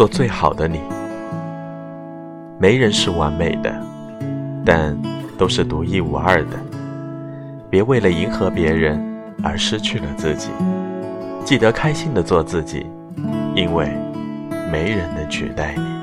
做最好的你。没人是完美的但都是独一无二的。别为了迎合别人而失去了自己。记得开心的做自己因为没人能取代你。